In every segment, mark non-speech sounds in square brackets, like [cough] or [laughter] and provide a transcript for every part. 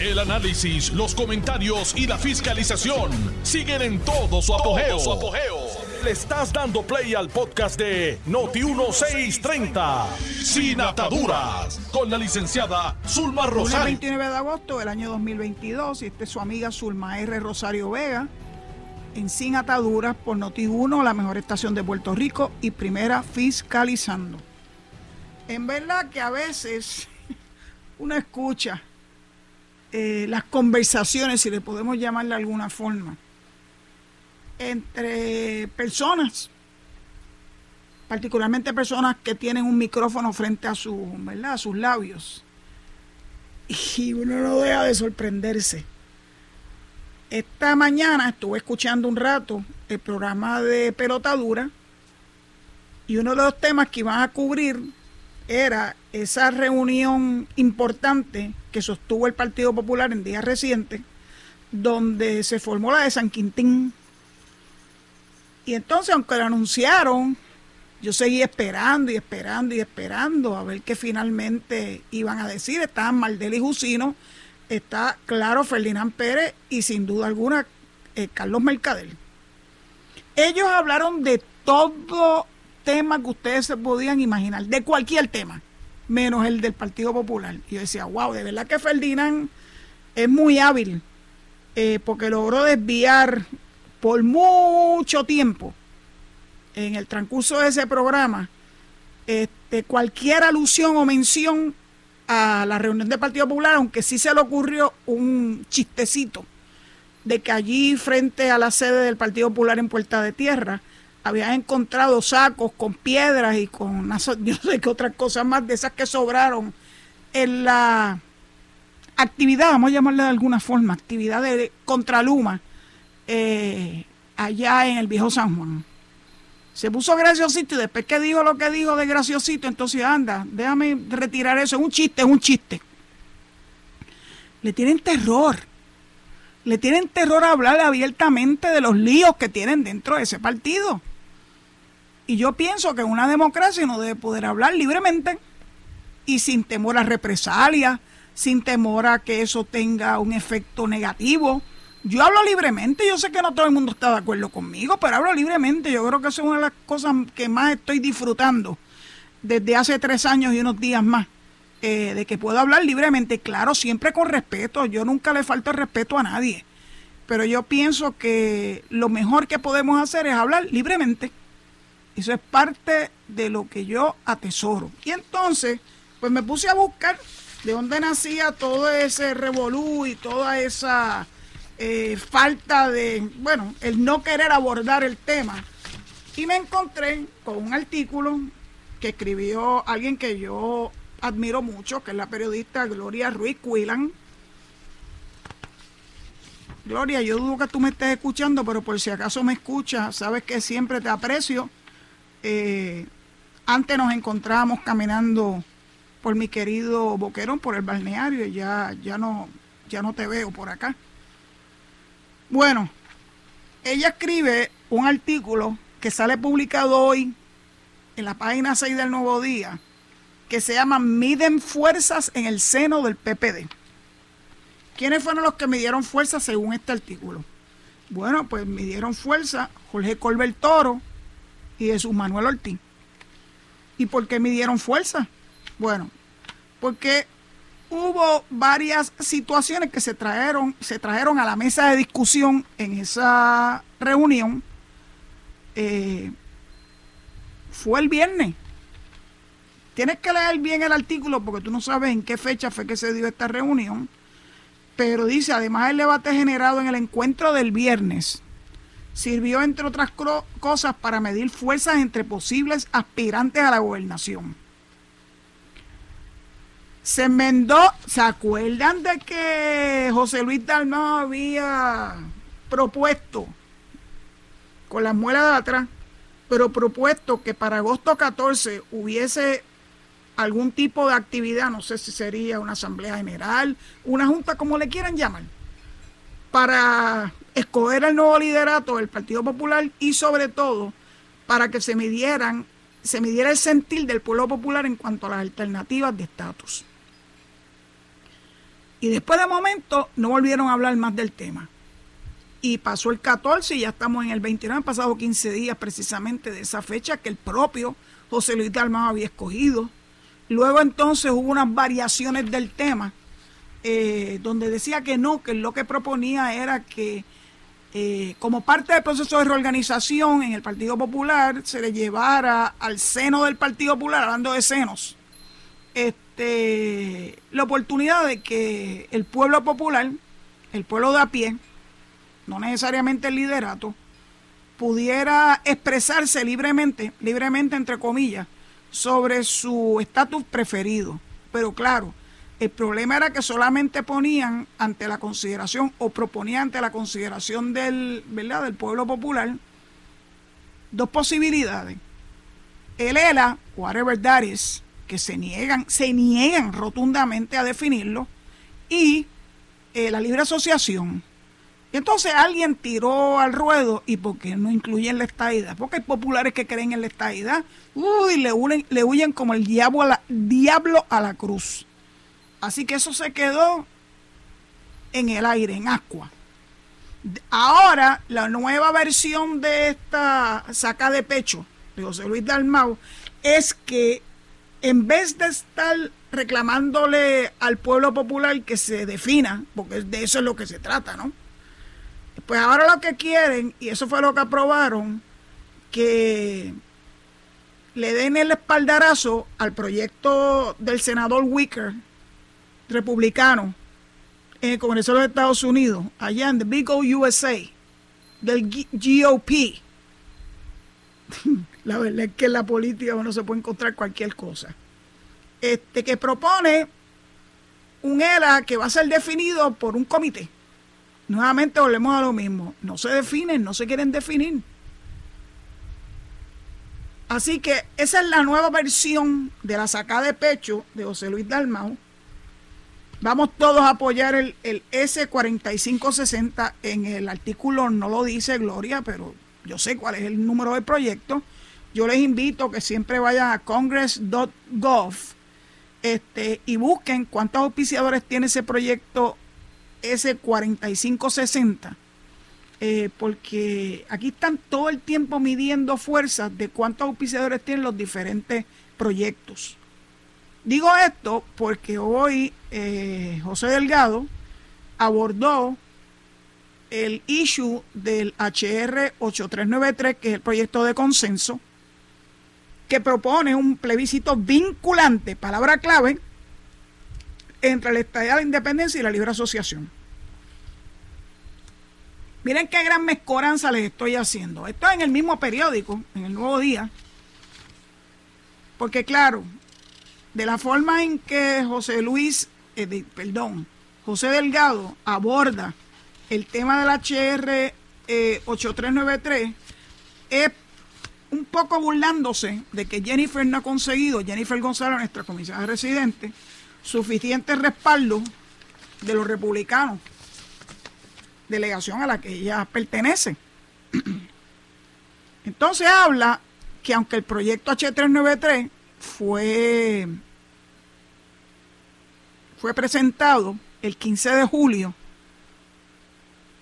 El análisis, los comentarios y la fiscalización siguen en todo su apogeo. Le estás dando play al podcast de Noti1630, Sin Ataduras, con la licenciada Zulma Rosario. 29 de agosto del año 2022 y esta es su amiga Zulma R. Rosario Vega en Sin Ataduras por Noti1, la mejor estación de Puerto Rico y primera fiscalizando. En verdad que a veces [laughs] uno escucha eh, las conversaciones, si le podemos llamar de alguna forma, entre personas, particularmente personas que tienen un micrófono frente a, ¿verdad? a sus labios. Y uno no deja de sorprenderse. Esta mañana estuve escuchando un rato el programa de Pelotadura y uno de los temas que iban a cubrir era esa reunión importante que sostuvo el Partido Popular en días recientes, donde se formó la de San Quintín. Y entonces, aunque lo anunciaron, yo seguí esperando y esperando y esperando a ver qué finalmente iban a decir. Estaban Maldel y Jusino, está claro Ferdinand Pérez y sin duda alguna eh, Carlos Mercader. Ellos hablaron de todo tema que ustedes se podían imaginar, de cualquier tema, menos el del Partido Popular. Y yo decía, wow, de verdad que Ferdinand es muy hábil, eh, porque logró desviar por mucho tiempo en el transcurso de ese programa este, cualquier alusión o mención a la reunión del Partido Popular, aunque sí se le ocurrió un chistecito de que allí frente a la sede del Partido Popular en Puerta de Tierra habían encontrado sacos con piedras y con [laughs] no sé qué otras cosas más de esas que sobraron en la actividad, vamos a llamarla de alguna forma, actividad de Contraluma eh, allá en el viejo San Juan. Se puso graciosito y después que dijo lo que dijo de graciosito, entonces anda, déjame retirar eso. Es un chiste, es un chiste. Le tienen terror. Le tienen terror a hablar abiertamente de los líos que tienen dentro de ese partido. Y yo pienso que una democracia uno debe poder hablar libremente y sin temor a represalias, sin temor a que eso tenga un efecto negativo. Yo hablo libremente, yo sé que no todo el mundo está de acuerdo conmigo, pero hablo libremente. Yo creo que eso es una de las cosas que más estoy disfrutando desde hace tres años y unos días más, eh, de que puedo hablar libremente, claro, siempre con respeto. Yo nunca le falto respeto a nadie, pero yo pienso que lo mejor que podemos hacer es hablar libremente. Eso es parte de lo que yo atesoro. Y entonces, pues me puse a buscar de dónde nacía todo ese revolú y toda esa eh, falta de, bueno, el no querer abordar el tema. Y me encontré con un artículo que escribió alguien que yo admiro mucho, que es la periodista Gloria Ruiz Cuilan. Gloria, yo dudo que tú me estés escuchando, pero por si acaso me escuchas, sabes que siempre te aprecio. Eh, antes nos encontrábamos caminando por mi querido Boquerón, por el balneario, y ya, ya, no, ya no te veo por acá. Bueno, ella escribe un artículo que sale publicado hoy en la página 6 del Nuevo Día, que se llama Miden fuerzas en el seno del PPD. ¿Quiénes fueron los que midieron fuerza según este artículo? Bueno, pues midieron fuerza Jorge Colbert Toro y Jesús Manuel Ortiz. ¿Y por qué midieron fuerza? Bueno, porque hubo varias situaciones que se trajeron, se trajeron a la mesa de discusión en esa reunión. Eh, fue el viernes. Tienes que leer bien el artículo porque tú no sabes en qué fecha fue que se dio esta reunión. Pero dice, además del debate generado en el encuentro del viernes, sirvió entre otras cosas para medir fuerzas entre posibles aspirantes a la gobernación. Se enmendó, ¿se acuerdan de que José Luis Dalmau había propuesto, con las muelas de atrás, pero propuesto que para agosto 14 hubiese algún tipo de actividad, no sé si sería una asamblea general, una junta, como le quieran llamar, para escoger el nuevo liderato del Partido Popular y sobre todo para que se midieran, se midiera el sentir del pueblo popular en cuanto a las alternativas de estatus. Y después de momento no volvieron a hablar más del tema. Y pasó el 14 y ya estamos en el 29, han pasado 15 días precisamente de esa fecha que el propio José Luis Dalmau había escogido. Luego entonces hubo unas variaciones del tema, eh, donde decía que no, que lo que proponía era que eh, como parte del proceso de reorganización en el Partido Popular se le llevara al seno del Partido Popular, hablando de senos, este, la oportunidad de que el pueblo popular, el pueblo de a pie, no necesariamente el liderato, pudiera expresarse libremente, libremente entre comillas, sobre su estatus preferido. Pero claro, el problema era que solamente ponían ante la consideración o proponían ante la consideración del, ¿verdad? del pueblo popular dos posibilidades. El ELA, whatever that is, que se niegan, se niegan rotundamente a definirlo, y eh, la libre asociación. Y entonces alguien tiró al ruedo, ¿y por qué no incluyen la estadidad? Porque hay populares que creen en la estadidad, uy, le, huyen, le huyen como el diablo diablo a la cruz. Así que eso se quedó en el aire, en agua. Ahora, la nueva versión de esta saca de pecho de José Luis Dalmau es que en vez de estar reclamándole al pueblo popular que se defina, porque de eso es lo que se trata, ¿no? Pues ahora lo que quieren, y eso fue lo que aprobaron, que le den el espaldarazo al proyecto del senador Wicker republicano en el Congreso de los Estados Unidos, allá en the Big O USA, del GOP. la verdad es que en la política uno se puede encontrar cualquier cosa. Este que propone un ELA que va a ser definido por un comité. Nuevamente volvemos a lo mismo. No se definen, no se quieren definir. Así que esa es la nueva versión de la sacada de pecho de José Luis Dalmau Vamos todos a apoyar el, S4560. En el artículo no lo dice Gloria, pero yo sé cuál es el número del proyecto. Yo les invito que siempre vayan a congress.gov este, y busquen cuántos auspiciadores tiene ese proyecto S4560. Eh, porque aquí están todo el tiempo midiendo fuerzas de cuántos auspiciadores tienen los diferentes proyectos. Digo esto porque hoy eh, José Delgado abordó el issue del HR 8393, que es el proyecto de consenso, que propone un plebiscito vinculante, palabra clave, entre la estadía de la independencia y la libre asociación. Miren qué gran mezcoranza les estoy haciendo. Esto es en el mismo periódico, en el Nuevo Día. Porque claro, de la forma en que José Luis, eh, perdón, José Delgado aborda el tema del HR 8393 es un poco burlándose de que Jennifer no ha conseguido, Jennifer González, nuestra comisaria residente, suficiente respaldo de los republicanos, delegación a la que ella pertenece. [clears throat] Entonces habla que aunque el proyecto H393 fue fue presentado el 15 de julio,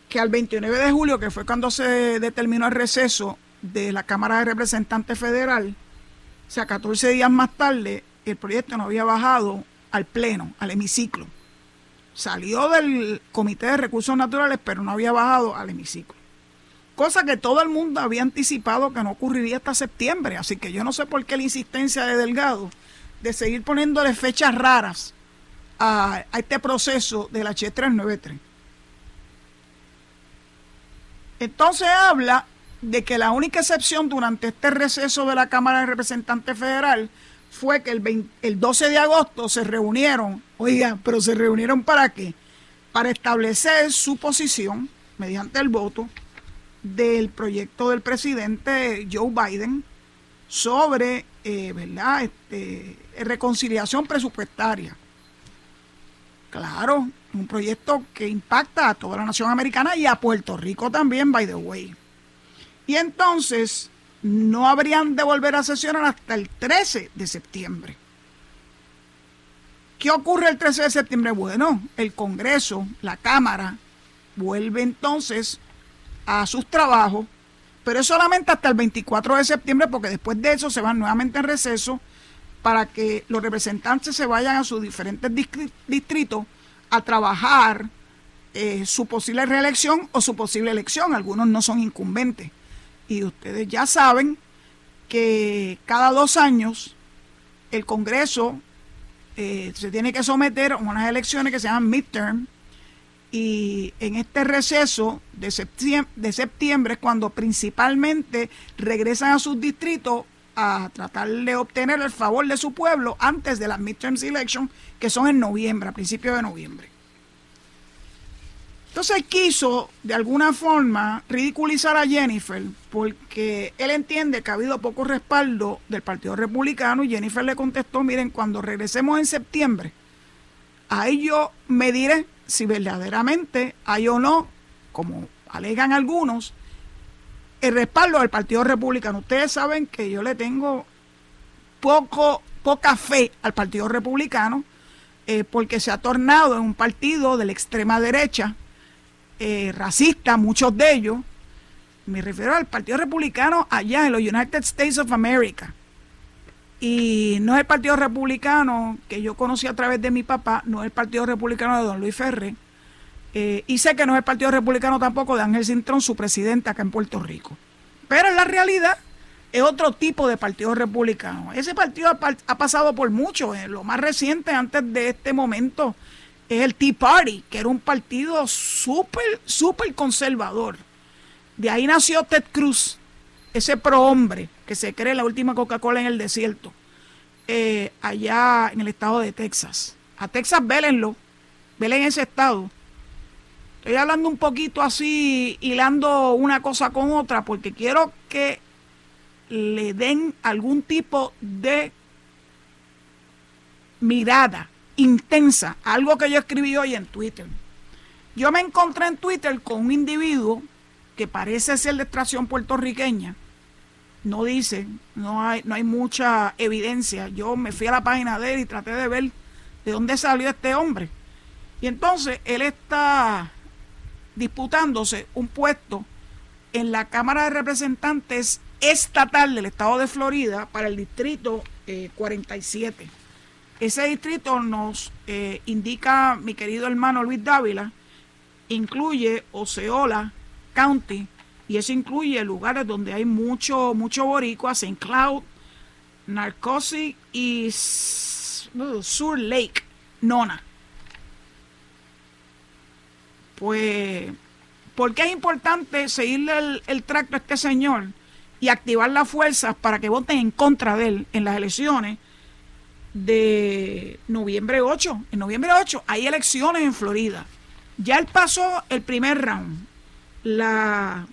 que al 29 de julio, que fue cuando se determinó el receso de la Cámara de Representantes Federal, o sea, 14 días más tarde, el proyecto no había bajado al Pleno, al hemiciclo. Salió del Comité de Recursos Naturales, pero no había bajado al hemiciclo. Cosa que todo el mundo había anticipado que no ocurriría hasta septiembre. Así que yo no sé por qué la insistencia de Delgado de seguir poniéndole fechas raras a, este proceso de la H393. Entonces habla de que la única excepción durante este receso de la Cámara de Representantes Federal fue que el, el 12 de agosto se reunieron, oiga, pero se reunieron para qué? Para establecer su posición mediante el voto del proyecto del presidente Joe Biden sobre eh, ¿verdad? Este, reconciliación presupuestaria. Claro, un proyecto que impacta a toda la nación americana y a Puerto Rico también, by the way. Y entonces no habrían de volver a sesionar hasta el 13 de septiembre. ¿Qué ocurre el 13 de septiembre? Bueno, el Congreso, la Cámara, vuelve entonces a sus trabajos, pero es solamente hasta el 24 de septiembre porque después de eso se van nuevamente en receso para que los representantes se vayan a sus diferentes distritos a trabajar eh, su posible reelección o su posible elección. Algunos no son incumbentes. Y ustedes ya saben que cada dos años el Congreso eh, se tiene que someter a unas elecciones que se llaman midterm. Y en este receso de septiembre, de septiembre es cuando principalmente regresan a sus distritos a tratar de obtener el favor de su pueblo antes de las midterm elections, que son en noviembre, a principios de noviembre. Entonces quiso, de alguna forma, ridiculizar a Jennifer porque él entiende que ha habido poco respaldo del Partido Republicano y Jennifer le contestó, miren, cuando regresemos en septiembre, ahí yo me diré si verdaderamente hay o no, como alegan algunos, el respaldo del Partido Republicano. Ustedes saben que yo le tengo poco, poca fe al Partido Republicano eh, porque se ha tornado en un partido de la extrema derecha, eh, racista, muchos de ellos. Me refiero al Partido Republicano allá en los United States of America. Y no es el Partido Republicano que yo conocí a través de mi papá, no es el Partido Republicano de don Luis Ferré, eh, y sé que no es el Partido Republicano tampoco de Ángel Cintrón, su presidente acá en Puerto Rico. Pero en la realidad es otro tipo de partido republicano. Ese partido ha, pasado por mucho. Eh, lo más reciente antes de este momento es el Tea Party, que era un partido súper, súper conservador. De ahí nació Ted Cruz, ese prohombre que se cree la última Coca-Cola en el desierto, eh, allá en el estado de Texas. A Texas vélenlo, velen ese estado Estoy hablando un poquito así, hilando una cosa con otra, porque quiero que le den algún tipo de mirada intensa, algo que yo escribí hoy en Twitter. Yo me encontré en Twitter con un individuo que parece ser de extracción puertorriqueña. No dice, no hay, no hay mucha evidencia. Yo me fui a la página de él y traté de ver de dónde salió este hombre. Y entonces él está disputándose un puesto en la Cámara de Representantes estatal del estado de Florida para el distrito 47. Eh, Ese distrito nos eh, indica mi querido hermano Luis Dávila, incluye Oceola County y eso incluye lugares donde hay mucho, mucho boricua, St. Cloud, Narcosi y Sur Lake, Nona. Pues, ¿por qué es importante seguirle el, tracto a este señor y activar las fuerzas para que voten en contra de él en las elecciones de noviembre 8? En noviembre 8 hay elecciones en Florida. Ya él pasó el primer round, la,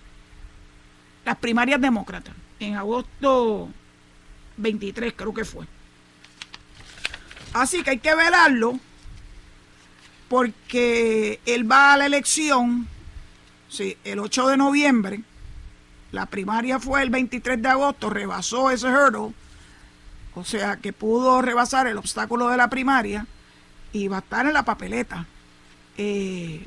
las primarias demócratas, en agosto 23 creo que fue. Así que hay que velarlo porque él va a la elección, sí, el 8 de noviembre, la primaria fue el 23 de agosto, rebasó ese hurdle, o sea que pudo rebasar el obstáculo de la primaria y va a estar en la papeleta eh,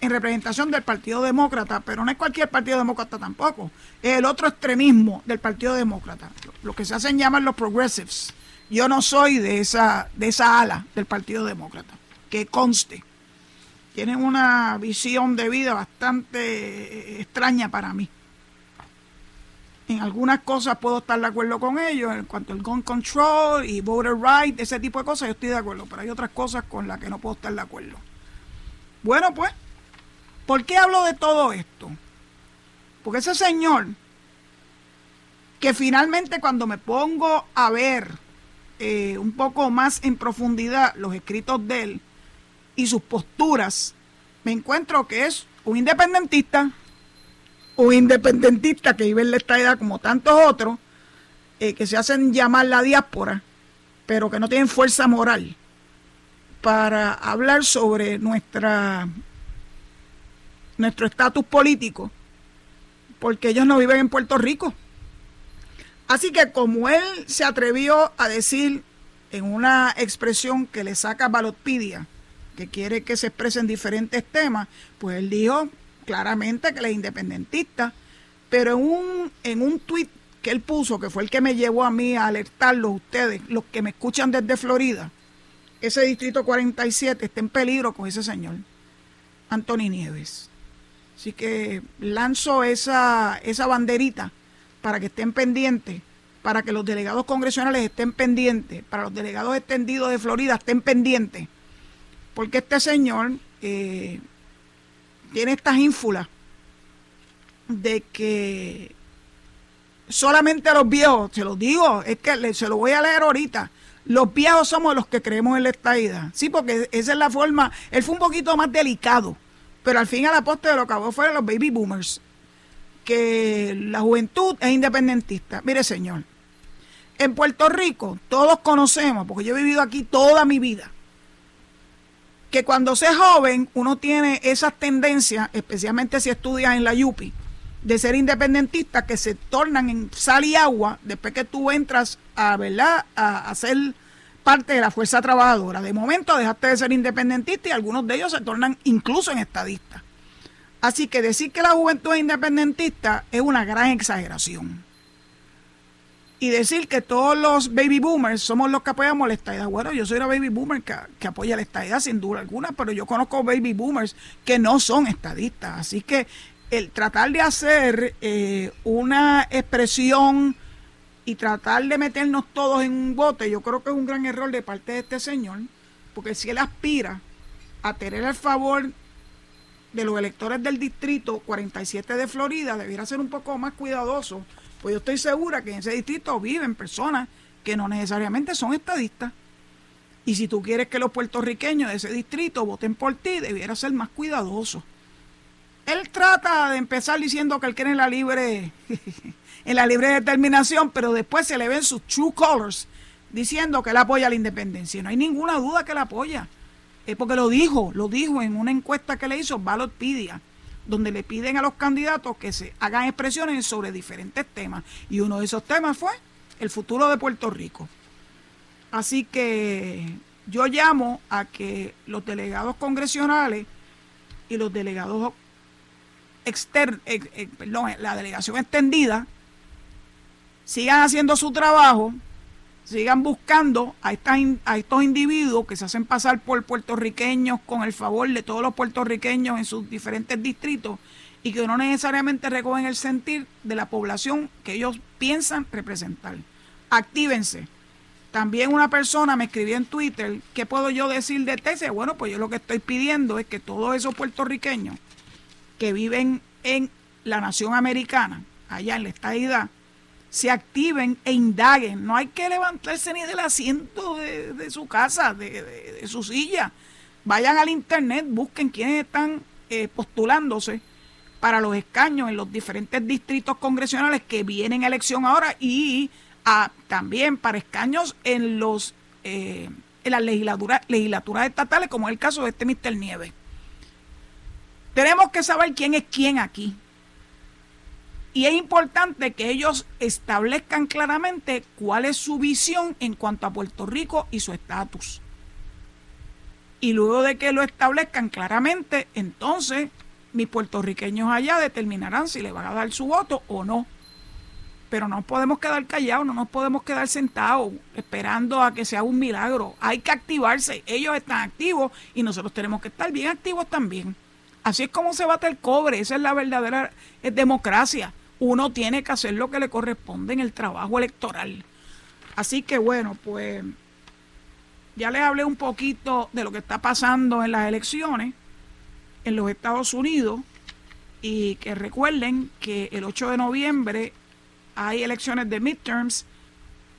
en representación del Partido Demócrata, pero no es cualquier Partido Demócrata tampoco, es el otro extremismo del Partido Demócrata, lo que se hacen llamar los progressives. Yo no soy de esa, de esa ala del Partido Demócrata que conste. Tienen una visión de vida bastante eh, extraña para mí. En algunas cosas puedo estar de acuerdo con ellos, en cuanto al gun control y voter right, ese tipo de cosas, yo estoy de acuerdo, pero hay otras cosas con las que no puedo estar de acuerdo. Bueno, pues, ¿por qué hablo de todo esto? Porque ese señor, que finalmente cuando me pongo a ver eh, un poco más en profundidad los escritos de él, y sus posturas, me encuentro que es un independentista, un independentista que vive en la edad como tantos otros, eh, que se hacen llamar la diáspora, pero que no tienen fuerza moral para hablar sobre nuestra nuestro estatus político, porque ellos no viven en Puerto Rico. Así que como él se atrevió a decir en una expresión que le saca Balotpedia, que quiere que se expresen diferentes temas, pues él dijo claramente que él es independentista, pero en un, en un tuit que él puso, que fue el que me llevó a mí a alertarlos ustedes, los que me escuchan desde Florida, ese distrito 47 está en peligro con ese señor, Anthony Nieves. Así que lanzo esa, esa banderita para que estén pendientes, para que los delegados congresionales estén pendientes, para los delegados extendidos de Florida estén pendientes, porque este señor eh, tiene estas ínfulas de que solamente los viejos, se los digo, es que se lo voy a leer ahorita, los viejos somos los que creemos en la estaída. Sí, porque esa es la forma, él fue un poquito más delicado, pero al fin a la poste de lo que acabó fueron los baby boomers, que la juventud es independentista. Mire, señor, en Puerto Rico todos conocemos, porque yo he vivido aquí toda mi vida, que cuando se es joven uno tiene esas tendencias, especialmente si estudias en la YUPI, de ser independentista que se tornan en sal y agua después que tú entras a, ¿verdad? a, ser parte de la fuerza trabajadora. De momento dejaste de ser independentista y algunos de ellos se tornan incluso en estadistas. Así que decir que la juventud es independentista es una gran exageración. Y decir que todos los baby boomers somos los que apoyamos la estadidad. Bueno, yo soy una baby boomer que, que apoya la estadidad sin duda alguna, pero yo conozco baby boomers que no son estadistas. Así que el tratar de hacer eh, una expresión y tratar de meternos todos en un bote, yo creo que es un gran error de parte de este señor, porque si él aspira a tener el favor de los electores del distrito 47 de Florida, debiera ser un poco más cuidadoso, pues yo estoy segura que en ese distrito viven personas que no necesariamente son estadistas. Y si tú quieres que los puertorriqueños de ese distrito voten por ti, debiera ser más cuidadoso él trata de empezar diciendo que él quiere la libre, en la libre determinación, pero después se le ven sus true colors diciendo que él apoya la independencia. No hay ninguna duda que él apoya. Es porque lo dijo, lo dijo en una encuesta que le hizo Balotpedia, donde le piden a los candidatos que se hagan expresiones sobre diferentes temas. Y uno de esos temas fue el futuro de Puerto Rico. Así que yo llamo a que los delegados congresionales y los delegados externa, eh, eh, perdón, la delegación extendida sigan haciendo su trabajo, sigan buscando a, estos individuos que se hacen pasar por puertorriqueños con el favor de todos los puertorriqueños en sus diferentes distritos y que no necesariamente recogen el sentir de la población que ellos piensan representar. Actívense. También una persona me escribió en Twitter, ¿qué puedo yo decir de TC? Bueno, pues yo lo que estoy pidiendo es que todos esos puertorriqueños que viven en la nación americana, allá en la estadidad, se activen e indaguen. No hay que levantarse ni del asiento de, su casa, de, su silla. Vayan al internet, busquen quiénes están eh, postulándose para los escaños en los diferentes distritos congresionales que vienen a elección ahora y también para escaños en los eh, en las legislaturas, legislaturas estatales, como es el caso de este Mr. Nieves. Tenemos que saber quién es quién aquí. Y es importante que ellos establezcan claramente cuál es su visión en cuanto a Puerto Rico y su estatus. Y luego de que lo establezcan claramente, entonces mis puertorriqueños allá determinarán si le van a dar su voto o no. Pero no podemos quedar callados, no nos podemos quedar sentados esperando a que sea un milagro. Hay que activarse. Ellos están activos y nosotros tenemos que estar bien activos también. Así es como se bate el cobre, esa es la verdadera democracia. Uno tiene que hacer lo que le corresponde en el trabajo electoral. Así que bueno, pues ya les hablé un poquito de lo que está pasando en las elecciones en los Estados Unidos y que recuerden que el 8 de noviembre hay elecciones de midterms,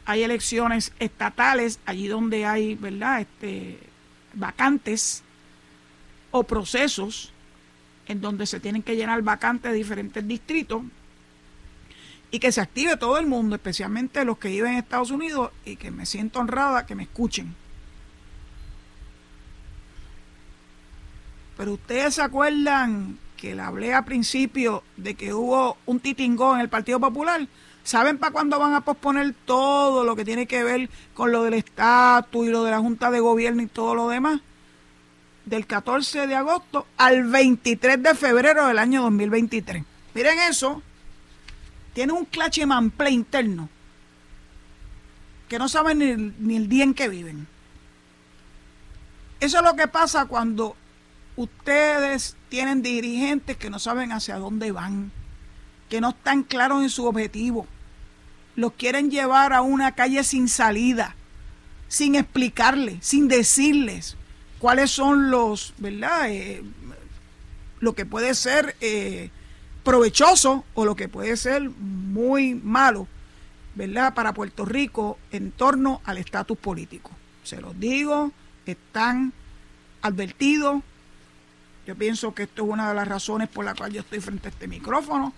hay elecciones estatales, allí donde hay, ¿verdad?, este, vacantes o procesos en donde se tienen que llenar vacantes de diferentes distritos y que se active todo el mundo, especialmente los que viven en Estados Unidos y que me siento honrada que me escuchen. Pero ustedes se acuerdan que le hablé al principio de que hubo un titingó en el Partido Popular, ¿saben para cuándo van a posponer todo lo que tiene que ver con lo del estatus y lo de la Junta de Gobierno y todo lo demás? Del 14 de agosto al 23 de febrero del año 2023. Miren eso, tiene un clache manple interno que no saben ni, ni el día en que viven. Eso es lo que pasa cuando ustedes tienen dirigentes que no saben hacia dónde van, que no están claros en su objetivo. Los quieren llevar a una calle sin salida, sin explicarles, sin decirles cuáles son los, ¿verdad? Eh, lo que puede ser eh, provechoso o lo que puede ser muy malo, ¿verdad? Para Puerto Rico en torno al estatus político. Se los digo, están advertidos. Yo pienso que esto es una de las razones por la cual yo estoy frente a este micrófono,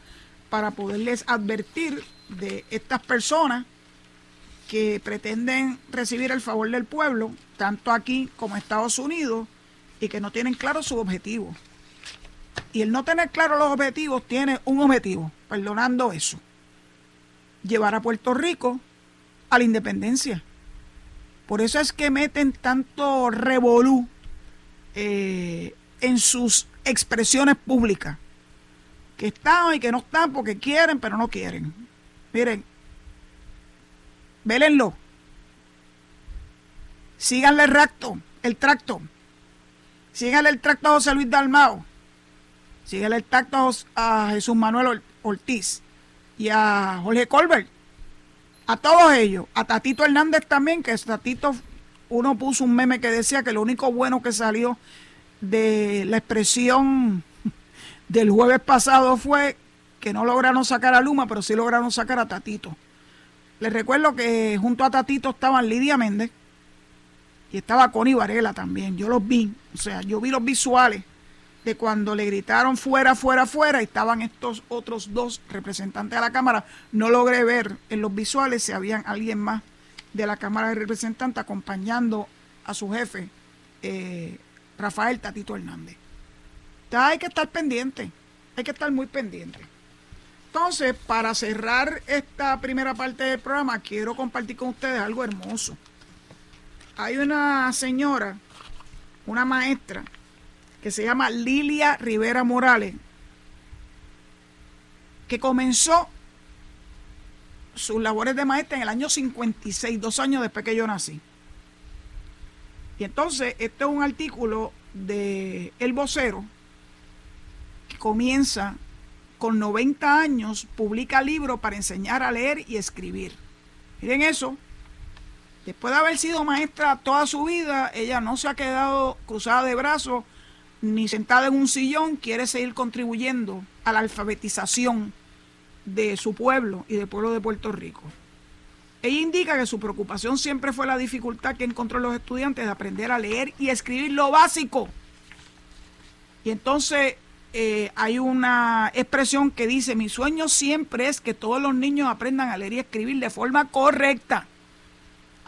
para poderles advertir de estas personas que pretenden recibir el favor del pueblo, tanto aquí como en Estados Unidos, y que no tienen claro su objetivo. Y el no tener claro los objetivos tiene un objetivo, perdonando eso, llevar a Puerto Rico a la independencia. Por eso es que meten tanto revolú eh, en sus expresiones públicas. Que están y que no están porque quieren, pero no quieren. Miren, vélenlo. Síganle el tracto, el tracto. Síganle el tracto a José Luis Dalmao. Síganle el tracto a Jesús Manuel Ortiz y a Jorge Colbert a todos ellos, a Tatito Hernández también, que Tatito, uno puso un meme que decía que lo único bueno que salió de la expresión [laughs] del jueves pasado fue que no lograron sacar a Luma, pero sí lograron sacar a Tatito. Les recuerdo que junto a Tatito estaban Lidia Méndez y estaba Connie Varela también. Yo los vi, o sea, yo vi los visuales de cuando le gritaron fuera, fuera, fuera, y estaban estos otros dos representantes de la Cámara. No logré ver en los visuales si habían alguien más de la Cámara de Representantes acompañando a su jefe, eh, Rafael Tatito Hernández. hay que estar pendiente, hay que estar muy pendiente. Entonces, para cerrar esta primera parte del programa, quiero compartir con ustedes algo hermoso. Hay una señora, una maestra, que se llama Lilia Rivera Morales, que comenzó sus labores de maestra en el año 56, dos años después que yo nací. Y entonces, este es un artículo de El Vocero, que comienza con 90 años, publica libros para enseñar a leer y escribir. Miren eso. Después de haber sido maestra toda su vida, ella no se ha quedado cruzada de brazos ni sentada en un sillón, quiere seguir contribuyendo a la alfabetización de su pueblo y del pueblo de Puerto Rico. Ella indica que su preocupación siempre fue la dificultad que encontró los estudiantes de aprender a leer y escribir lo básico. Y entonces eh, hay una expresión que dice, mi sueño siempre es que todos los niños aprendan a leer y escribir de forma correcta.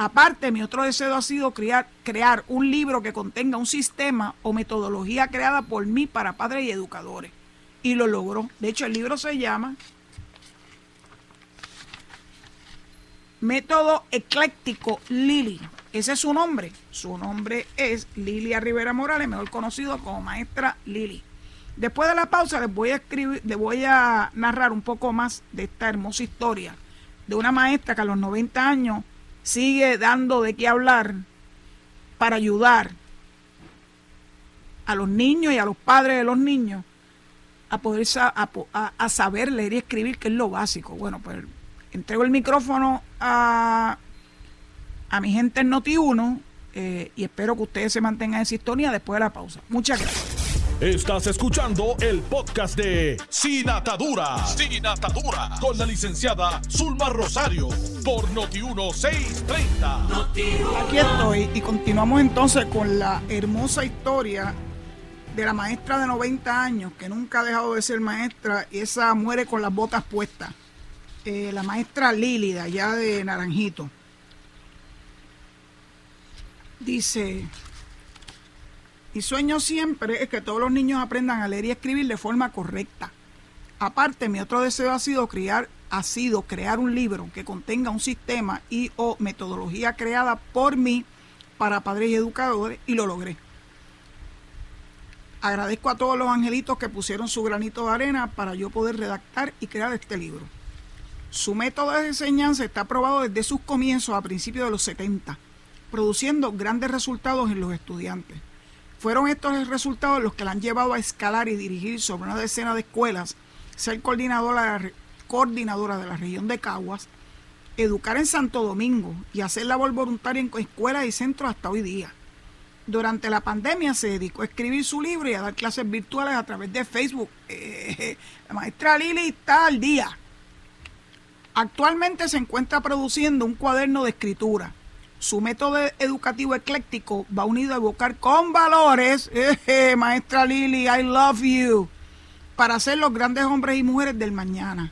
Aparte, mi otro deseo ha sido crear, crear un libro que contenga un sistema o metodología creada por mí para padres y educadores. Y lo logró. De hecho, el libro se llama Método Ecléctico Lili. Ese es su nombre. Su nombre es Lilia Rivera Morales, mejor conocido como maestra Lili. Después de la pausa les voy a escribir, les voy a narrar un poco más de esta hermosa historia de una maestra que a los 90 años sigue dando de qué hablar para ayudar a los niños y a los padres de los niños a poder a, saber leer y escribir, que es lo básico. Bueno, pues entrego el micrófono a, a mi gente en Noti1 eh, y espero que ustedes se mantengan en sintonía después de la pausa. Muchas gracias. Estás escuchando el podcast de Sin Atadura. Sin Atadura. Con la licenciada Zulma Rosario. Por Noti1630. Aquí estoy y continuamos entonces con la hermosa historia de la maestra de 90 años que nunca ha dejado de ser maestra y esa muere con las botas puestas. Eh, la maestra Lílida, allá de Naranjito. Dice, Mi sueño siempre es que todos los niños aprendan a leer y escribir de forma correcta. Aparte, mi otro deseo ha sido crear, ha sido crear un libro que contenga un sistema y o metodología creada por mí para padres y educadores y lo logré. Agradezco a todos los angelitos que pusieron su granito de arena para yo poder redactar y crear este libro. Su método de enseñanza está aprobado desde sus comienzos a principios de los 70, produciendo grandes resultados en los estudiantes. Fueron estos resultados los que la han llevado a escalar y dirigir sobre una decena de escuelas, ser coordinadora, coordinadora de la región de Caguas, educar en Santo Domingo y hacer labor voluntaria en escuelas y centros hasta hoy día. Durante la pandemia se dedicó a escribir su libro y a dar clases virtuales a través de Facebook. Eh, la maestra Lili está al día. Actualmente se encuentra produciendo un cuaderno de escritura. Su método educativo ecléctico va unido a evocar con valores, [laughs] eh, maestra Lili, I love you, para ser los grandes hombres y mujeres del mañana.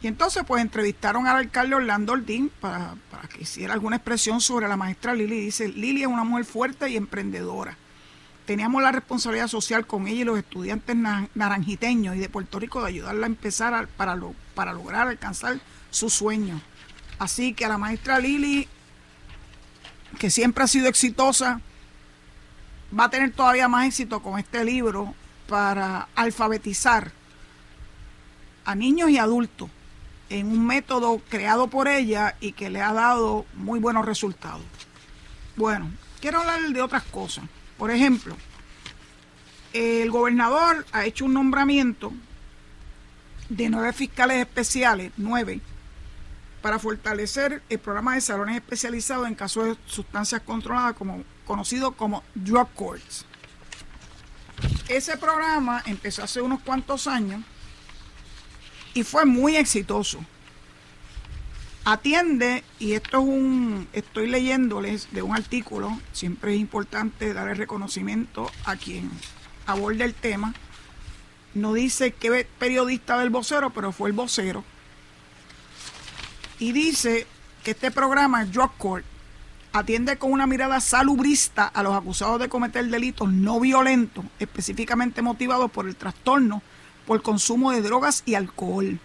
Y entonces pues entrevistaron al alcalde Orlando Ordín para, que hiciera alguna expresión sobre la maestra Lili. Dice, Lili es una mujer fuerte y emprendedora. Teníamos la responsabilidad social con ella y los estudiantes naranjiteños y de Puerto Rico de ayudarla a empezar para, para lograr alcanzar su sueño. Así que a la maestra Lili, que siempre ha sido exitosa, va a tener todavía más éxito con este libro para alfabetizar a niños y adultos en un método creado por ella y que le ha dado muy buenos resultados. Bueno, quiero hablar de otras cosas. Por ejemplo, el gobernador ha hecho un nombramiento de nueve fiscales especiales, nueve, para fortalecer el programa de salones especializados en casos de sustancias controladas, como, conocido como Drug Courts. Ese programa empezó hace unos cuantos años y fue muy exitoso. Atiende, y esto es un, estoy leyéndoles de un artículo, siempre es importante dar el reconocimiento a quien aborda el tema. No dice qué periodista del vocero, pero fue el vocero. Y dice que este programa, Drug Court, atiende con una mirada salubrista a los acusados de cometer delitos no violentos, específicamente motivados por el trastorno por consumo de drogas y alcohol.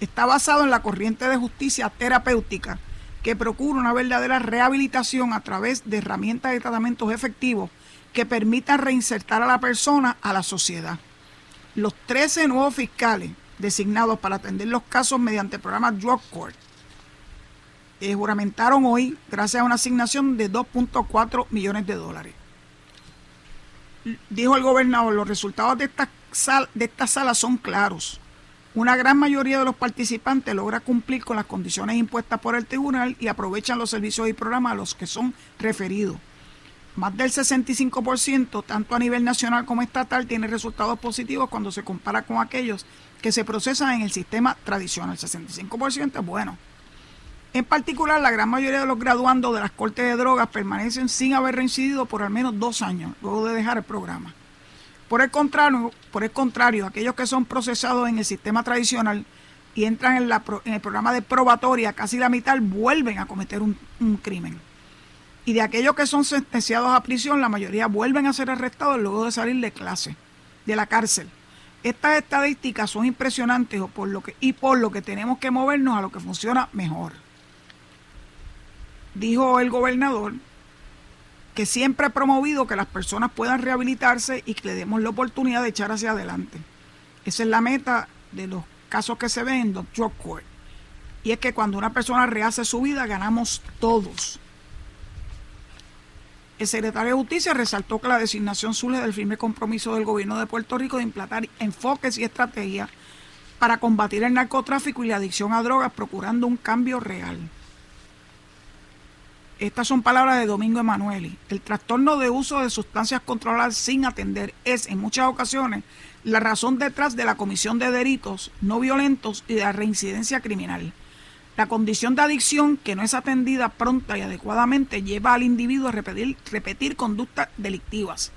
Está basado en la corriente de justicia terapéutica que procura una verdadera rehabilitación a través de herramientas de tratamientos efectivos que permitan reinsertar a la persona a la sociedad. Los 13 nuevos fiscales designados para atender los casos mediante el programa Drug Court eh, juramentaron hoy gracias a una asignación de 2.4 millones de dólares. Dijo el gobernador, los resultados de estas de esta sala son claros. Una gran mayoría de los participantes logra cumplir con las condiciones impuestas por el tribunal y aprovechan los servicios y programas a los que son referidos. Más del 65%, tanto a nivel nacional como estatal, tiene resultados positivos cuando se compara con aquellos que se procesan en el sistema tradicional. El 65% es bueno. En particular, la gran mayoría de los graduandos de las cortes de drogas permanecen sin haber reincidido por al menos dos años luego de dejar el programa. Por el contrario, por el contrario, aquellos que son procesados en el sistema tradicional y entran en, el programa de probatoria, casi la mitad vuelven a cometer un, un crimen. Y de aquellos que son sentenciados a prisión, la mayoría vuelven a ser arrestados luego de salir de clase, de la cárcel. Estas estadísticas son impresionantes por lo que, y por lo que tenemos que movernos a lo que funciona mejor. Dijo el gobernador que siempre ha promovido que las personas puedan rehabilitarse y que le demos la oportunidad de echar hacia adelante. Esa es la meta de los casos que se ven en Doctor Court. Y es que cuando una persona rehace su vida, ganamos todos. El secretario de Justicia resaltó que la designación surge del firme compromiso del gobierno de Puerto Rico de implantar enfoques y estrategias para combatir el narcotráfico y la adicción a drogas, procurando un cambio real. Estas son palabras de Domingo Emanueli. El trastorno de uso de sustancias controladas sin atender es en muchas ocasiones la razón detrás de la comisión de delitos no violentos y de la reincidencia criminal. La condición de adicción que no es atendida pronta y adecuadamente lleva al individuo a repetir, repetir conductas delictivas.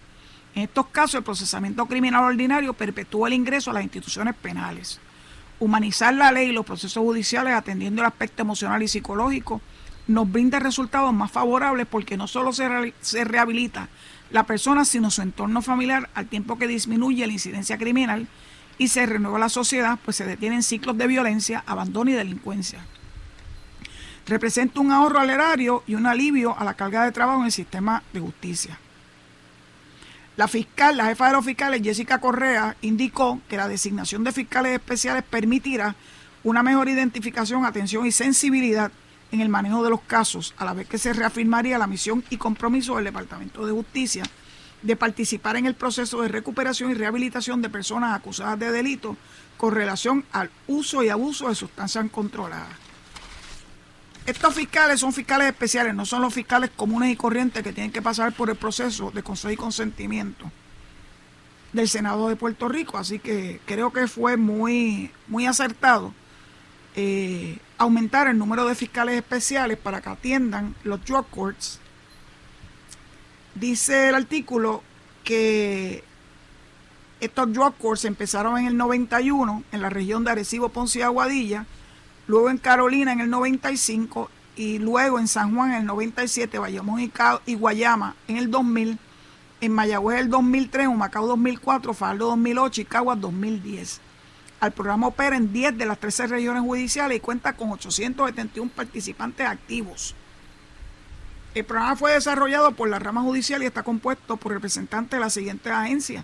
En estos casos, el procesamiento criminal ordinario perpetúa el ingreso a las instituciones penales. Humanizar la ley y los procesos judiciales atendiendo el aspecto emocional y psicológico nos brinda resultados más favorables porque no solo se, rehabilita la persona, sino su entorno familiar, al tiempo que disminuye la incidencia criminal y se renueva la sociedad, pues se detienen ciclos de violencia, abandono y delincuencia. Representa un ahorro al erario y un alivio a la carga de trabajo en el sistema de justicia. La fiscal, la jefa de los fiscales, Jessica Correa, indicó que la designación de fiscales especiales permitirá una mejor identificación, atención y sensibilidad en el manejo de los casos, a la vez que se reafirmaría la misión y compromiso del Departamento de Justicia de participar en el proceso de recuperación y rehabilitación de personas acusadas de delito con relación al uso y abuso de sustancias controladas. Estos fiscales son fiscales especiales, no son los fiscales comunes y corrientes que tienen que pasar por el proceso de consejo y consentimiento del Senado de Puerto Rico. Así que creo que fue muy, muy acertado eh, aumentar el número de fiscales especiales para que atiendan los drug courts. Dice el artículo que estos drug courts empezaron en el 91 en la región de Arecibo, Ponce y Aguadilla luego en Carolina en el 95 y luego en San Juan en el 97, Bayamón y, Guayama en el 2000, en Mayagüez el 2003, Humacao 2004, Faldo 2008 y Caguas 2010. Al programa opera en 10 de las 13 regiones judiciales y cuenta con 871 participantes activos. El programa fue desarrollado por la rama judicial y está compuesto por representantes de las siguientes agencias.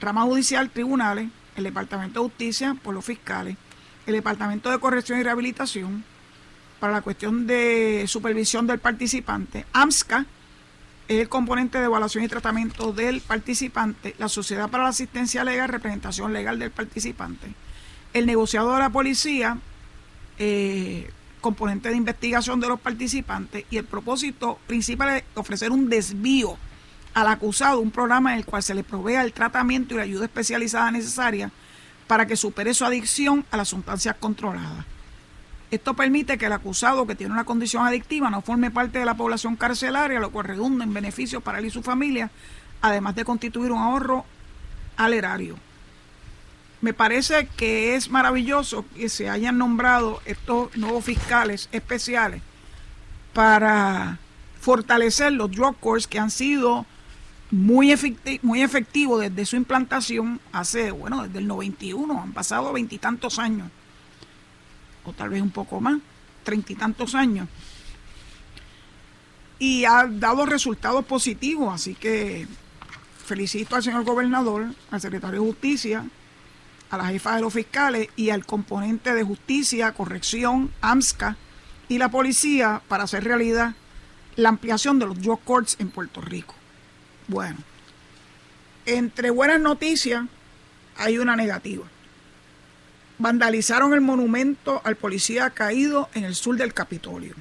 Rama judicial, tribunales, el Departamento de Justicia, por los fiscales, el Departamento de Corrección y Rehabilitación para la cuestión de supervisión del participante. AMSCA es el componente de evaluación y tratamiento del participante, la Sociedad para la Asistencia Legal, representación legal del participante, el negociador de la policía, eh, componente de investigación de los participantes y el propósito principal es ofrecer un desvío al acusado, un programa en el cual se le provea el tratamiento y la ayuda especializada necesaria para que supere su adicción a las sustancias controladas. Esto permite que el acusado que tiene una condición adictiva no forme parte de la población carcelaria, lo cual redunda en beneficios para él y su familia, además de constituir un ahorro al erario. Me parece que es maravilloso que se hayan nombrado estos nuevos fiscales especiales para fortalecer los drug courts que han sido muy, efectivo, muy efectivo desde su implantación hace, bueno, desde el 91, han pasado veintitantos años, o tal vez un poco más, treinta y tantos años, y ha dado resultados positivos, así que felicito al señor gobernador, al secretario de Justicia, a la jefa de los fiscales y al componente de justicia, corrección, AMSCA y la policía para hacer realidad la ampliación de los drug courts en Puerto Rico. Bueno, entre buenas noticias hay una negativa. Vandalizaron el monumento al policía caído en el sur del Capitolio.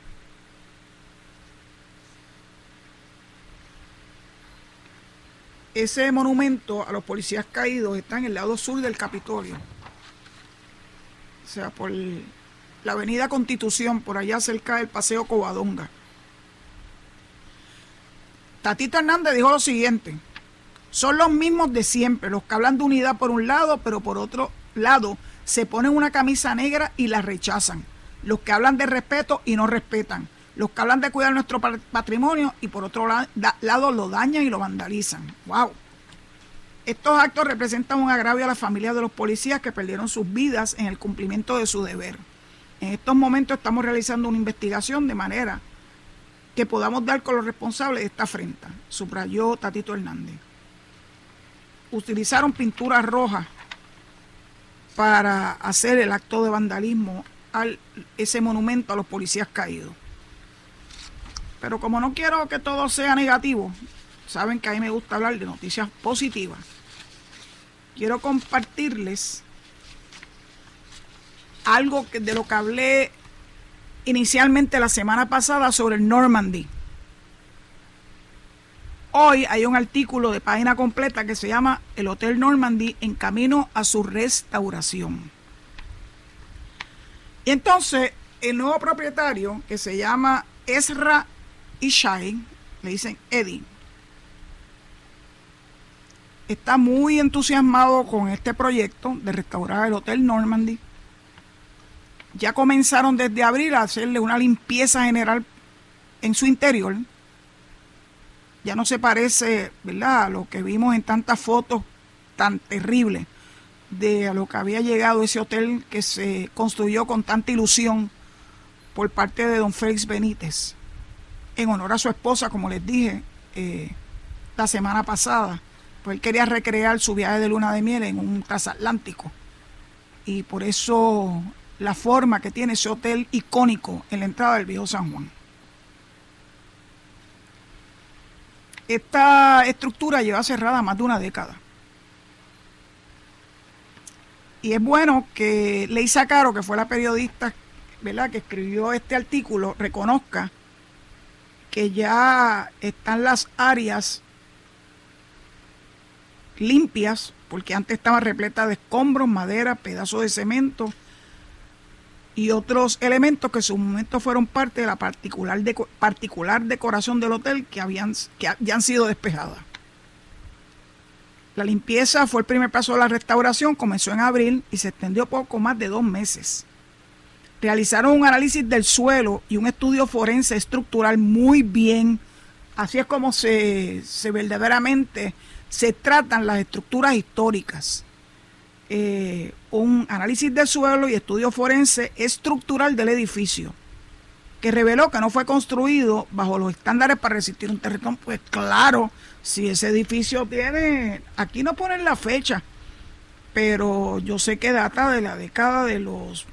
Ese monumento a los policías caídos está en el lado sur del Capitolio. O sea, por la avenida Constitución, por allá cerca del Paseo Covadonga. Tatito Hernández dijo lo siguiente, son los mismos de siempre, los que hablan de unidad por un lado, pero por otro lado se ponen una camisa negra y la rechazan, los que hablan de respeto y no respetan, los que hablan de cuidar nuestro patrimonio y por otro lado lo dañan y lo vandalizan. ¡Wow! Estos actos representan un agravio a las familias de los policías que perdieron sus vidas en el cumplimiento de su deber. En estos momentos estamos realizando una investigación de manera que podamos dar con los responsables de esta afrenta, subrayó Tatito Hernández. Utilizaron pintura roja para hacer el acto de vandalismo a ese monumento a los policías caídos. Pero como no quiero que todo sea negativo, saben que a mí me gusta hablar de noticias positivas. Quiero compartirles algo de lo que hablé inicialmente la semana pasada sobre el Normandy. Hoy hay un artículo de página completa que se llama El Hotel Normandy en camino a su restauración. Y entonces el nuevo propietario, que se llama Ezra Ishai, le dicen Eddie, está muy entusiasmado con este proyecto de restaurar el Hotel Normandy ya comenzaron desde abril a hacerle una limpieza general en su interior. ya no se parece, ¿verdad?, a lo que vimos en tantas fotos tan terribles de a lo que había llegado ese hotel que se construyó con tanta ilusión por parte de don Félix Benítez, en honor a su esposa, como les dije eh, la semana pasada, pues él quería recrear su viaje de luna de miel en un transatlántico. Y por eso la forma que tiene ese hotel icónico en la entrada del viejo San Juan. Esta estructura lleva cerrada más de una década. Y es bueno que Leisa Caro, que fue la periodista ¿verdad? que escribió este artículo, reconozca que ya están las áreas limpias, porque antes estaban repletas de escombros, madera, pedazos de cemento y otros elementos que en su momento fueron parte de la particular, particular decoración del hotel que, habían, que ya han sido despejadas. La limpieza fue el primer paso de la restauración, comenzó en abril y se extendió poco más de dos meses. Realizaron un análisis del suelo y un estudio forense estructural muy bien. Así es como se, se verdaderamente se tratan las estructuras históricas. Eh, un análisis del suelo y estudio forense estructural del edificio, que reveló que no fue construido bajo los estándares para resistir un terremoto. Pues claro, si ese edificio tiene, aquí no ponen la fecha, pero yo sé que data de la década de los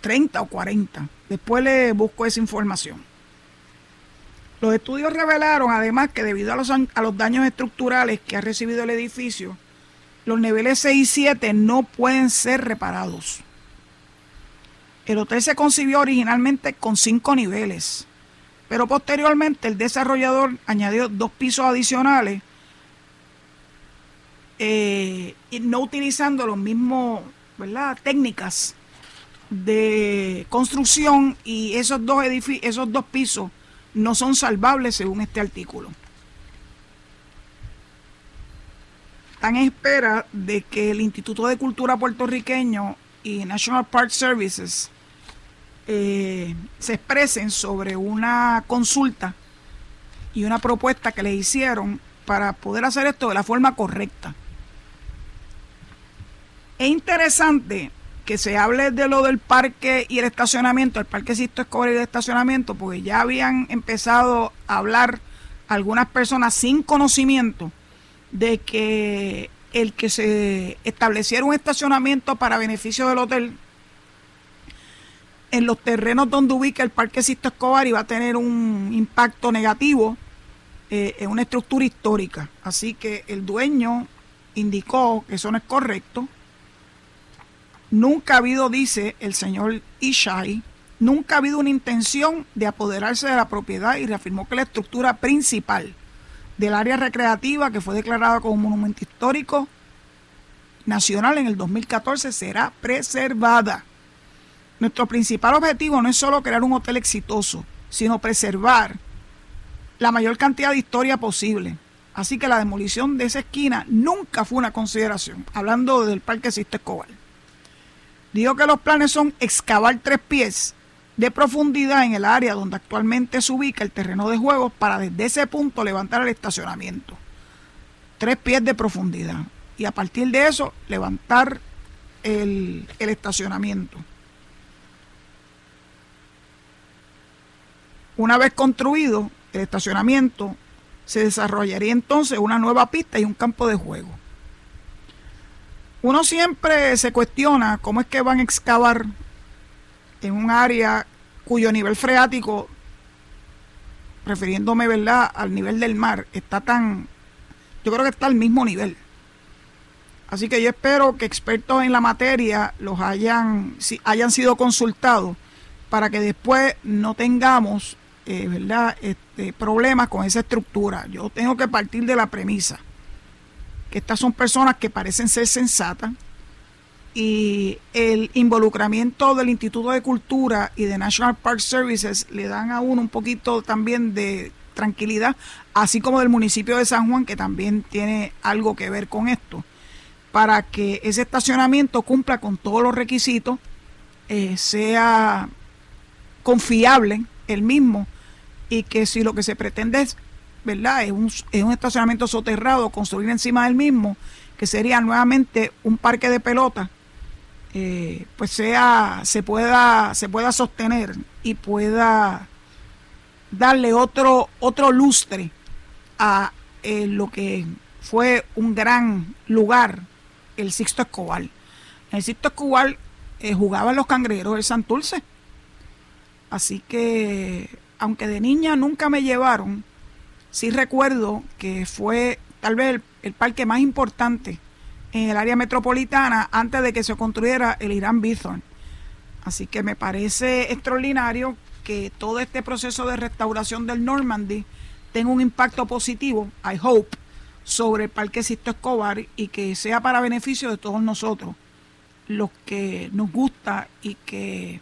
30 o 40. Después le busco esa información. Los estudios revelaron además que debido a los, a los daños estructurales que ha recibido el edificio, los niveles 6 y 7 no pueden ser reparados. El hotel se concibió originalmente con cinco niveles, pero posteriormente el desarrollador añadió dos pisos adicionales eh, y no utilizando los mismos técnicas de construcción y esos dos, esos dos pisos no son salvables según este artículo. están en espera de que el Instituto de Cultura puertorriqueño y National Park Services eh, se expresen sobre una consulta y una propuesta que le hicieron para poder hacer esto de la forma correcta. Es interesante que se hable de lo del parque y el estacionamiento, el parque Sisto Escobar y el estacionamiento, porque ya habían empezado a hablar algunas personas sin conocimiento de que el que se estableciera un estacionamiento para beneficio del hotel en los terrenos donde ubica el Parque Sisto Escobar iba a tener un impacto negativo eh, en una estructura histórica. Así que el dueño indicó que eso no es correcto. Nunca ha habido, dice el señor Ishai, nunca ha habido una intención de apoderarse de la propiedad y reafirmó que la estructura principal del área recreativa que fue declarada como monumento histórico nacional en el 2014 será preservada. Nuestro principal objetivo no es solo crear un hotel exitoso, sino preservar la mayor cantidad de historia posible. Así que la demolición de esa esquina nunca fue una consideración, hablando del Parque Escobar. Digo que los planes son excavar tres pies de profundidad en el área donde actualmente se ubica el terreno de juego para desde ese punto levantar el estacionamiento. Tres pies de profundidad. Y a partir de eso levantar el, el estacionamiento. Una vez construido el estacionamiento, se desarrollaría entonces una nueva pista y un campo de juego. Uno siempre se cuestiona cómo es que van a excavar en un área cuyo nivel freático, refiriéndome ¿verdad? al nivel del mar, está tan, yo creo que está al mismo nivel. Así que yo espero que expertos en la materia los hayan, si, hayan sido consultados para que después no tengamos eh, ¿verdad? Este, problemas con esa estructura. Yo tengo que partir de la premisa estas son personas que parecen ser sensatas, y el involucramiento del Instituto de Cultura y de National Park Services le dan a uno un poquito también de tranquilidad, así como del municipio de San Juan, que también tiene algo que ver con esto, para que ese estacionamiento cumpla con todos los requisitos, eh, sea confiable el mismo y que si lo que se pretende es ¿verdad? Es un, es un estacionamiento soterrado, construir encima del mismo, que sería nuevamente un parque de pelota, eh, pues sea, se pueda, se pueda sostener y pueda darle otro, otro lustre a eh, lo que fue un gran lugar, el Sixto Escobar. El Sixto Escobar eh, jugaban los cangrejeros del Santurce. Así que, aunque de niña nunca me llevaron, sí recuerdo que fue tal vez el, parque más importante en el área metropolitana antes de que se construyera el Irán Bithorn. Así que me parece extraordinario que todo este proceso de restauración del Normandy tenga un impacto positivo, I hope, sobre el Parque Sisto Escobar y que sea para beneficio de todos nosotros, los que nos gusta y que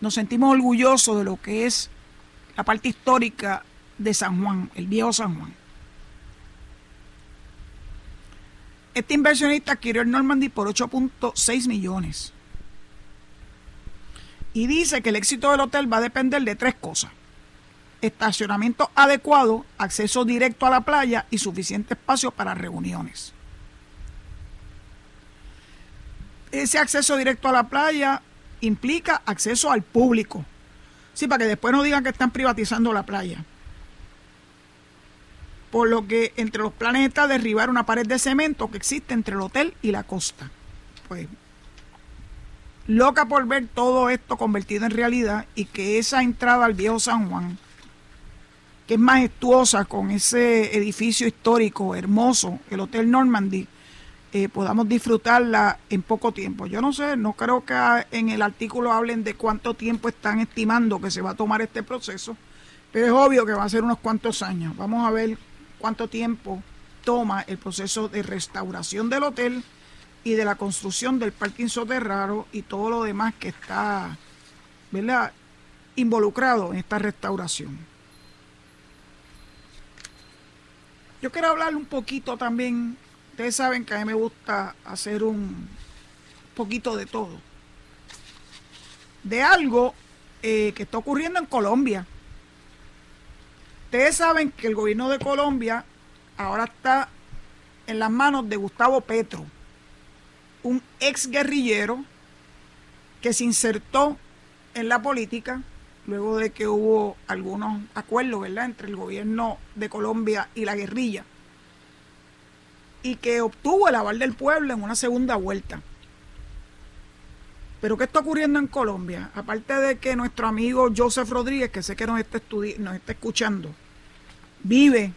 nos sentimos orgullosos de lo que es la parte histórica de San Juan, el viejo San Juan. Este inversionista adquirió el Normandy por 8.6 millones. Y dice que el éxito del hotel va a depender de tres cosas estacionamiento adecuado, acceso directo a la playa y suficiente espacio para reuniones. Ese acceso directo a la playa implica acceso al público. Sí, para que después no digan que están privatizando la playa. Por lo que entre los planes está derribar una pared de cemento que existe entre el hotel y la costa. Pues loca por ver todo esto convertido en realidad y que esa entrada al viejo San Juan que es majestuosa con ese edificio histórico hermoso, el Hotel Normandy, eh, podamos disfrutarla en poco tiempo. Yo no sé, no creo que en el artículo hablen de cuánto tiempo están estimando que se va a tomar este proceso, pero es obvio que va a ser unos cuantos años. Vamos a ver cuánto tiempo toma el proceso de restauración del hotel y de la construcción del parking soterrado y todo lo demás que está ¿verdad? involucrado en esta restauración. Yo quiero hablar un poquito también. Ustedes saben que a mí me gusta hacer un poquito de todo. De algo eh, que está ocurriendo en Colombia. Ustedes saben que el gobierno de Colombia ahora está en las manos de Gustavo Petro, un ex guerrillero que se insertó en la política luego de que hubo algunos acuerdos ¿verdad? entre el gobierno de Colombia y la guerrilla, y que obtuvo el aval del pueblo en una segunda vuelta. Pero ¿qué está ocurriendo en Colombia? Aparte de que nuestro amigo Joseph Rodríguez, que sé que nos está, nos está escuchando, vive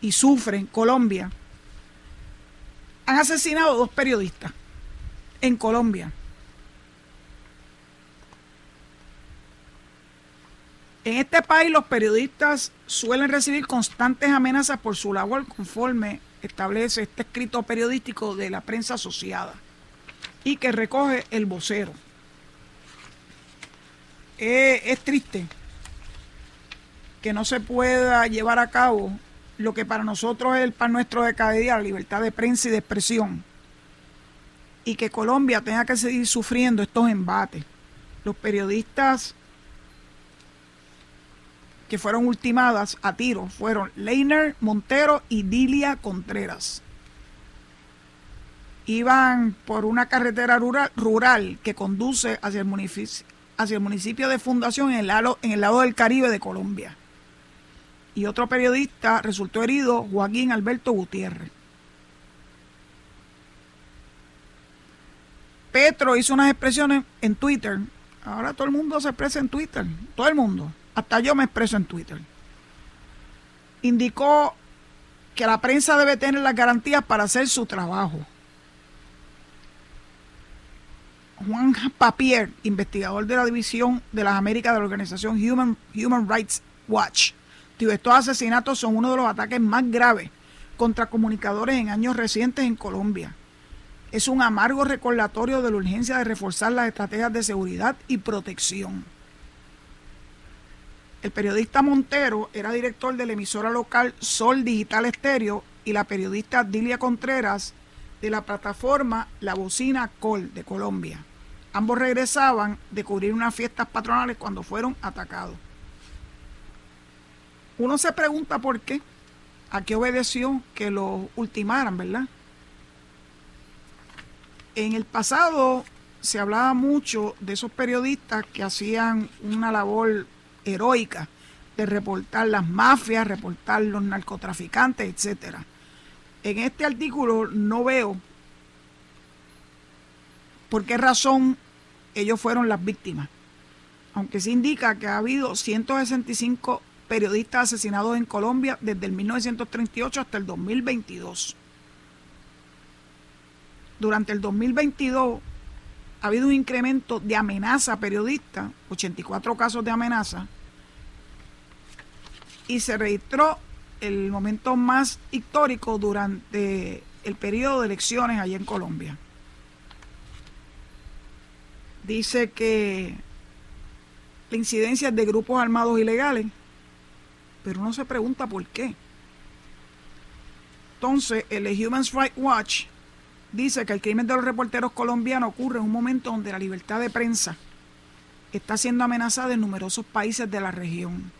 y sufre en Colombia, han asesinado dos periodistas en Colombia. En este país los periodistas suelen recibir constantes amenazas por su labor conforme establece este escrito periodístico de la prensa asociada y que recoge el vocero. es triste que no se pueda llevar a cabo lo que para nosotros es el pan nuestro de cada día, la libertad de prensa y de expresión, y que Colombia tenga que seguir sufriendo estos embates. Los periodistas que fueron ultimadas a tiro fueron Leiner Montero y Dilia Contreras. Iban por una carretera rural, rural que conduce hacia el, municipio, hacia el municipio de Fundación en el, en el lado del Caribe de Colombia. Y otro periodista resultó herido, Joaquín Alberto Gutiérrez. Petro hizo unas expresiones en Twitter. Ahora todo el mundo se expresa en Twitter. Todo el mundo hasta yo me expreso en Twitter, indicó que la prensa debe tener las garantías para hacer su trabajo. Juan Papier, investigador de la División de las Américas de la organización Human, Human Rights Watch, estos asesinatos son uno de los ataques más graves contra comunicadores en años recientes en Colombia. Es un amargo recordatorio de la urgencia de reforzar las estrategias de seguridad y protección. El periodista Montero era director de la emisora local Sol Digital Estéreo y la periodista Dilia Contreras de la plataforma La Bocina Col de Colombia. Ambos regresaban de cubrir unas fiestas patronales cuando fueron atacados. Uno se pregunta por qué, a qué obedeció que lo ultimaran, ¿verdad? En el pasado se hablaba mucho de esos periodistas que hacían una labor heroica de reportar las mafias, reportar los narcotraficantes, etcétera. En este artículo no veo por qué razón ellos fueron las víctimas. Aunque se indica que ha habido 165 periodistas asesinados en Colombia desde el 1938 hasta el 2022. Durante el 2022 ha habido un incremento de amenaza a periodistas, 84 casos de amenaza, y se registró el momento más histórico durante el periodo de elecciones allá en Colombia. Dice que la incidencia de grupos armados ilegales, pero uno se pregunta por qué. Entonces, el Human Rights Watch dice que el crimen de los reporteros colombianos ocurre en un momento donde la libertad de prensa está siendo amenazada en numerosos países de la región.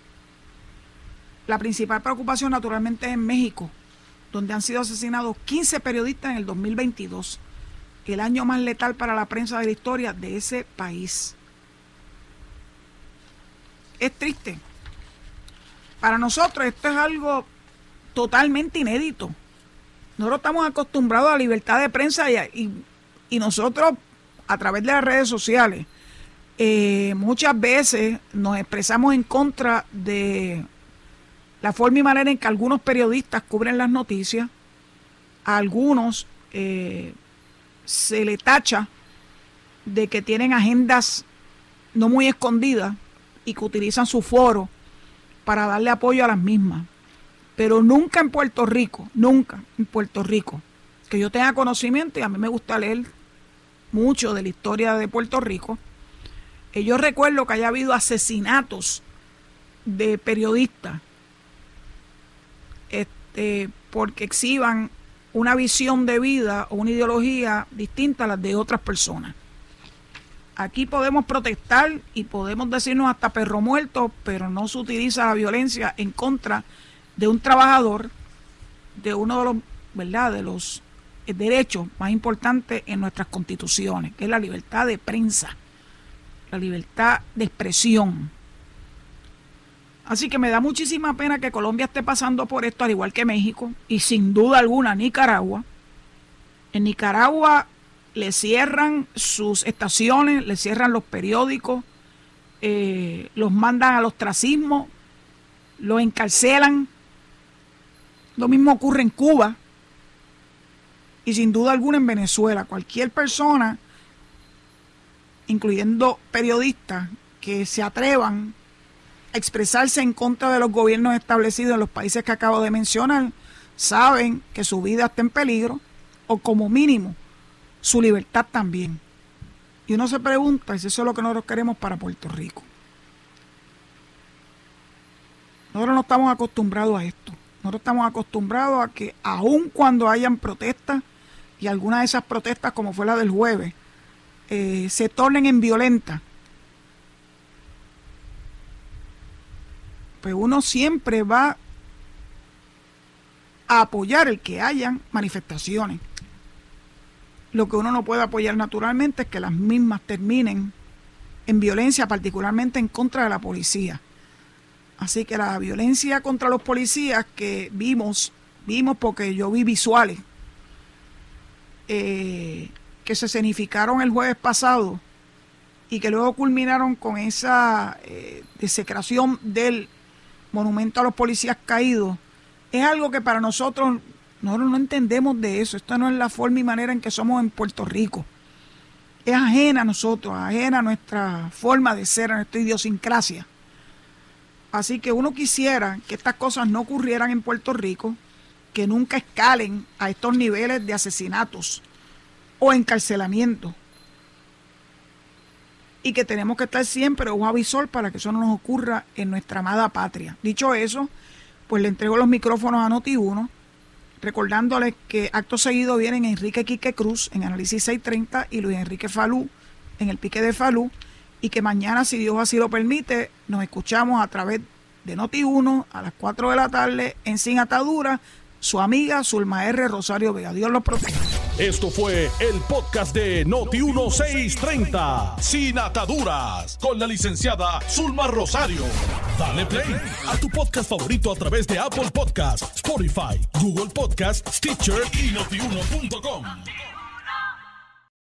La principal preocupación naturalmente es en México, donde han sido asesinados 15 periodistas en el 2022, el año más letal para la prensa de la historia de ese país. Es triste. Para nosotros esto es algo totalmente inédito. Nosotros estamos acostumbrados a la libertad de prensa y, nosotros a través de las redes sociales eh, muchas veces nos expresamos en contra de la forma y manera en que algunos periodistas cubren las noticias, a algunos eh, se le tacha de que tienen agendas no muy escondidas y que utilizan su foro para darle apoyo a las mismas. Pero nunca en Puerto Rico, nunca en Puerto Rico, que yo tenga conocimiento y a mí me gusta leer mucho de la historia de Puerto Rico, que yo recuerdo que haya habido asesinatos de periodistas este, porque exhiban una visión de vida o una ideología distinta a las de otras personas. Aquí podemos protestar y podemos decirnos hasta perro muerto, pero no se utiliza la violencia en contra de un trabajador, de uno de los, ¿verdad? De los derechos más importantes en nuestras constituciones, que es la libertad de prensa, la libertad de expresión. Así que me da muchísima pena que Colombia esté pasando por esto, al igual que México, y sin duda alguna Nicaragua. En Nicaragua le cierran sus estaciones, le cierran los periódicos, eh, los mandan al ostracismo, los encarcelan. Lo mismo ocurre en Cuba y sin duda alguna en Venezuela. Cualquier persona, incluyendo periodistas, que se atrevan expresarse en contra de los gobiernos establecidos en los países que acabo de mencionar, saben que su vida está en peligro o como mínimo su libertad también. Y uno se pregunta si eso es lo que nosotros queremos para Puerto Rico. Nosotros no estamos acostumbrados a esto. Nosotros estamos acostumbrados a que aun cuando hayan protestas, y algunas de esas protestas, como fue la del jueves, eh, se tornen en violentas, pues uno siempre va a apoyar el que hayan manifestaciones. Lo que uno no puede apoyar naturalmente es que las mismas terminen en violencia, particularmente en contra de la policía. Así que la violencia contra los policías que vimos, vimos porque yo vi visuales eh, que se escenificaron el jueves pasado y que luego culminaron con esa eh, desecración del monumento a los policías caídos, es algo que para nosotros, nosotros no entendemos de eso. Esto no es la forma y manera en que somos en Puerto Rico. Es ajena a nosotros, ajena a nuestra forma de ser, a nuestra idiosincrasia. Así que uno quisiera que estas cosas no ocurrieran en Puerto Rico, que nunca escalen a estos niveles de asesinatos o encarcelamiento y que tenemos que estar siempre un avisor para que eso no nos ocurra en nuestra amada patria. Dicho eso, pues le entrego los micrófonos a Noti1, recordándoles que acto seguido vienen Enrique Quique Cruz en Análisis 630 y Luis Enrique Falú en el Pique de Falú y que mañana, si Dios así lo permite, nos escuchamos a través de Noti1 a las 4 de la tarde en Sin Atadura. Su amiga Zulma R. Rosario Vega. Dios los proteja. Esto fue el podcast de Noti1630, Sin Ataduras, con la licenciada Zulma Rosario. Dale play a tu podcast favorito a través de Apple Podcasts, Spotify, Google Podcasts, Stitcher y notiuno.com.